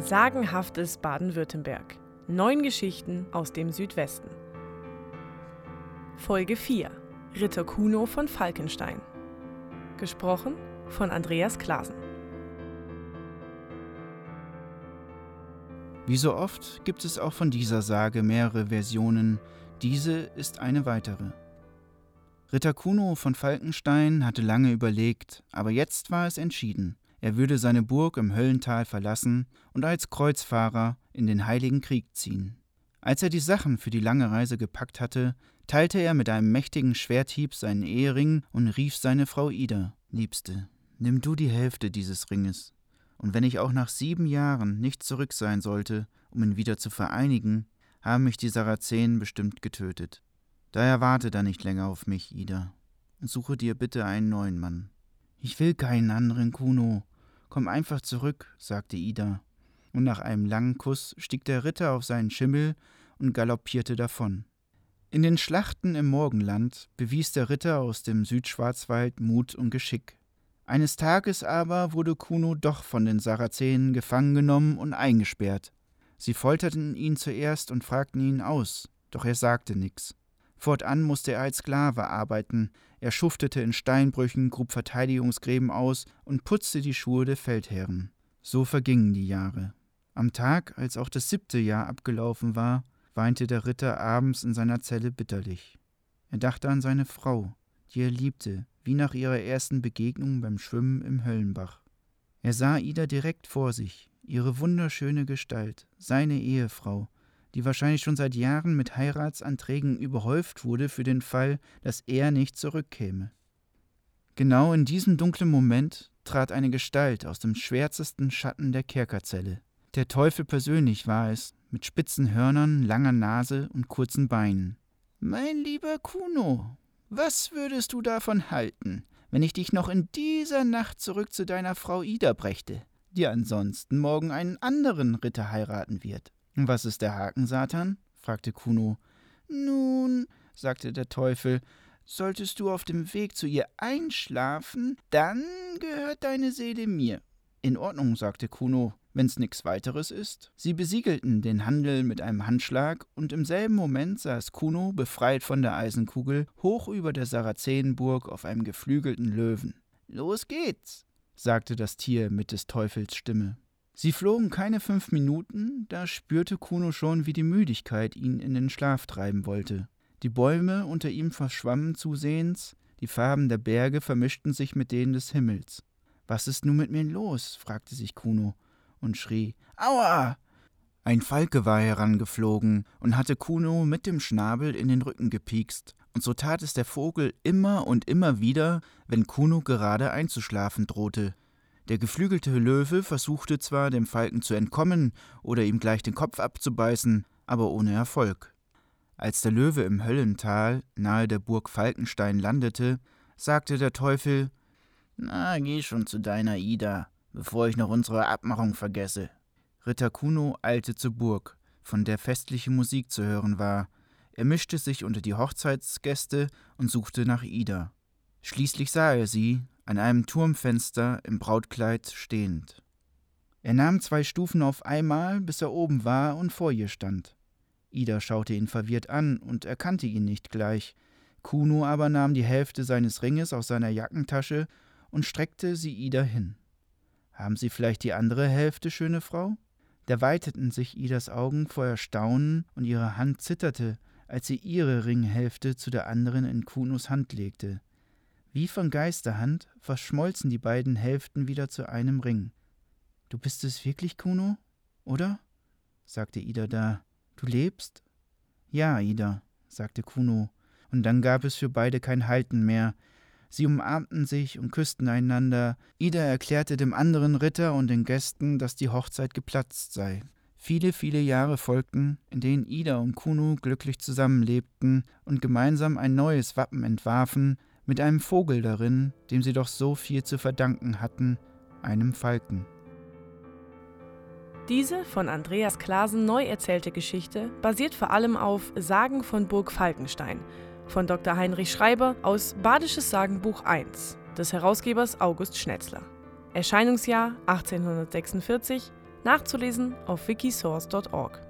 Sagenhaftes Baden-Württemberg. Neun Geschichten aus dem Südwesten. Folge 4. Ritter Kuno von Falkenstein. Gesprochen von Andreas Klasen. Wie so oft gibt es auch von dieser Sage mehrere Versionen. Diese ist eine weitere. Ritter Kuno von Falkenstein hatte lange überlegt, aber jetzt war es entschieden. Er würde seine Burg im Höllental verlassen und als Kreuzfahrer in den Heiligen Krieg ziehen. Als er die Sachen für die lange Reise gepackt hatte, teilte er mit einem mächtigen Schwerthieb seinen Ehering und rief seine Frau Ida: Liebste, nimm du die Hälfte dieses Ringes. Und wenn ich auch nach sieben Jahren nicht zurück sein sollte, um ihn wieder zu vereinigen, haben mich die Sarazenen bestimmt getötet. Daher warte da nicht länger auf mich, Ida, und suche dir bitte einen neuen Mann. Ich will keinen anderen Kuno, Komm einfach zurück, sagte Ida, und nach einem langen Kuss stieg der Ritter auf seinen Schimmel und galoppierte davon. In den Schlachten im Morgenland bewies der Ritter aus dem Südschwarzwald Mut und Geschick. Eines Tages aber wurde Kuno doch von den Sarazenen gefangen genommen und eingesperrt. Sie folterten ihn zuerst und fragten ihn aus, doch er sagte nichts. Fortan musste er als Sklave arbeiten, er schuftete in Steinbrüchen, grub Verteidigungsgräben aus und putzte die Schuhe der Feldherren. So vergingen die Jahre. Am Tag, als auch das siebte Jahr abgelaufen war, weinte der Ritter abends in seiner Zelle bitterlich. Er dachte an seine Frau, die er liebte, wie nach ihrer ersten Begegnung beim Schwimmen im Höllenbach. Er sah Ida direkt vor sich, ihre wunderschöne Gestalt, seine Ehefrau, die wahrscheinlich schon seit Jahren mit Heiratsanträgen überhäuft wurde für den Fall, dass er nicht zurückkäme. Genau in diesem dunklen Moment trat eine Gestalt aus dem schwärzesten Schatten der Kerkerzelle. Der Teufel persönlich war es, mit spitzen Hörnern, langer Nase und kurzen Beinen. Mein lieber Kuno, was würdest du davon halten, wenn ich dich noch in dieser Nacht zurück zu deiner Frau Ida brächte, die ansonsten morgen einen anderen Ritter heiraten wird? Was ist der Haken, Satan? fragte Kuno. Nun, sagte der Teufel, solltest du auf dem Weg zu ihr einschlafen, dann gehört deine Seele mir. In Ordnung, sagte Kuno, wenn's nix weiteres ist. Sie besiegelten den Handel mit einem Handschlag, und im selben Moment saß Kuno, befreit von der Eisenkugel, hoch über der Sarazenenburg auf einem geflügelten Löwen. Los geht's, sagte das Tier mit des Teufels Stimme. Sie flogen keine fünf Minuten, da spürte Kuno schon, wie die Müdigkeit ihn in den Schlaf treiben wollte. Die Bäume unter ihm verschwammen zusehends, die Farben der Berge vermischten sich mit denen des Himmels. Was ist nun mit mir los? fragte sich Kuno und schrie Aua. Ein Falke war herangeflogen und hatte Kuno mit dem Schnabel in den Rücken gepiekst, und so tat es der Vogel immer und immer wieder, wenn Kuno gerade einzuschlafen drohte. Der geflügelte Löwe versuchte zwar, dem Falken zu entkommen oder ihm gleich den Kopf abzubeißen, aber ohne Erfolg. Als der Löwe im Höllental nahe der Burg Falkenstein landete, sagte der Teufel Na, geh schon zu deiner Ida, bevor ich noch unsere Abmachung vergesse. Ritter Kuno eilte zur Burg, von der festliche Musik zu hören war. Er mischte sich unter die Hochzeitsgäste und suchte nach Ida. Schließlich sah er sie, an einem Turmfenster im Brautkleid stehend. Er nahm zwei Stufen auf einmal, bis er oben war und vor ihr stand. Ida schaute ihn verwirrt an und erkannte ihn nicht gleich. Kuno aber nahm die Hälfte seines Ringes aus seiner Jackentasche und streckte sie Ida hin. Haben Sie vielleicht die andere Hälfte, schöne Frau? Da weiteten sich Idas Augen vor Erstaunen und ihre Hand zitterte, als sie ihre Ringhälfte zu der anderen in Kunos Hand legte. Wie von Geisterhand verschmolzen die beiden Hälften wieder zu einem Ring. Du bist es wirklich, Kuno? Oder? sagte Ida da. Du lebst? Ja, Ida, sagte Kuno, und dann gab es für beide kein Halten mehr. Sie umarmten sich und küssten einander. Ida erklärte dem anderen Ritter und den Gästen, dass die Hochzeit geplatzt sei. Viele, viele Jahre folgten, in denen Ida und Kuno glücklich zusammenlebten und gemeinsam ein neues Wappen entwarfen, mit einem Vogel darin, dem sie doch so viel zu verdanken hatten, einem Falken. Diese von Andreas Klasen neu erzählte Geschichte basiert vor allem auf Sagen von Burg Falkenstein von Dr. Heinrich Schreiber aus Badisches Sagenbuch 1 des Herausgebers August Schnetzler. Erscheinungsjahr 1846, Nachzulesen auf wikisource.org.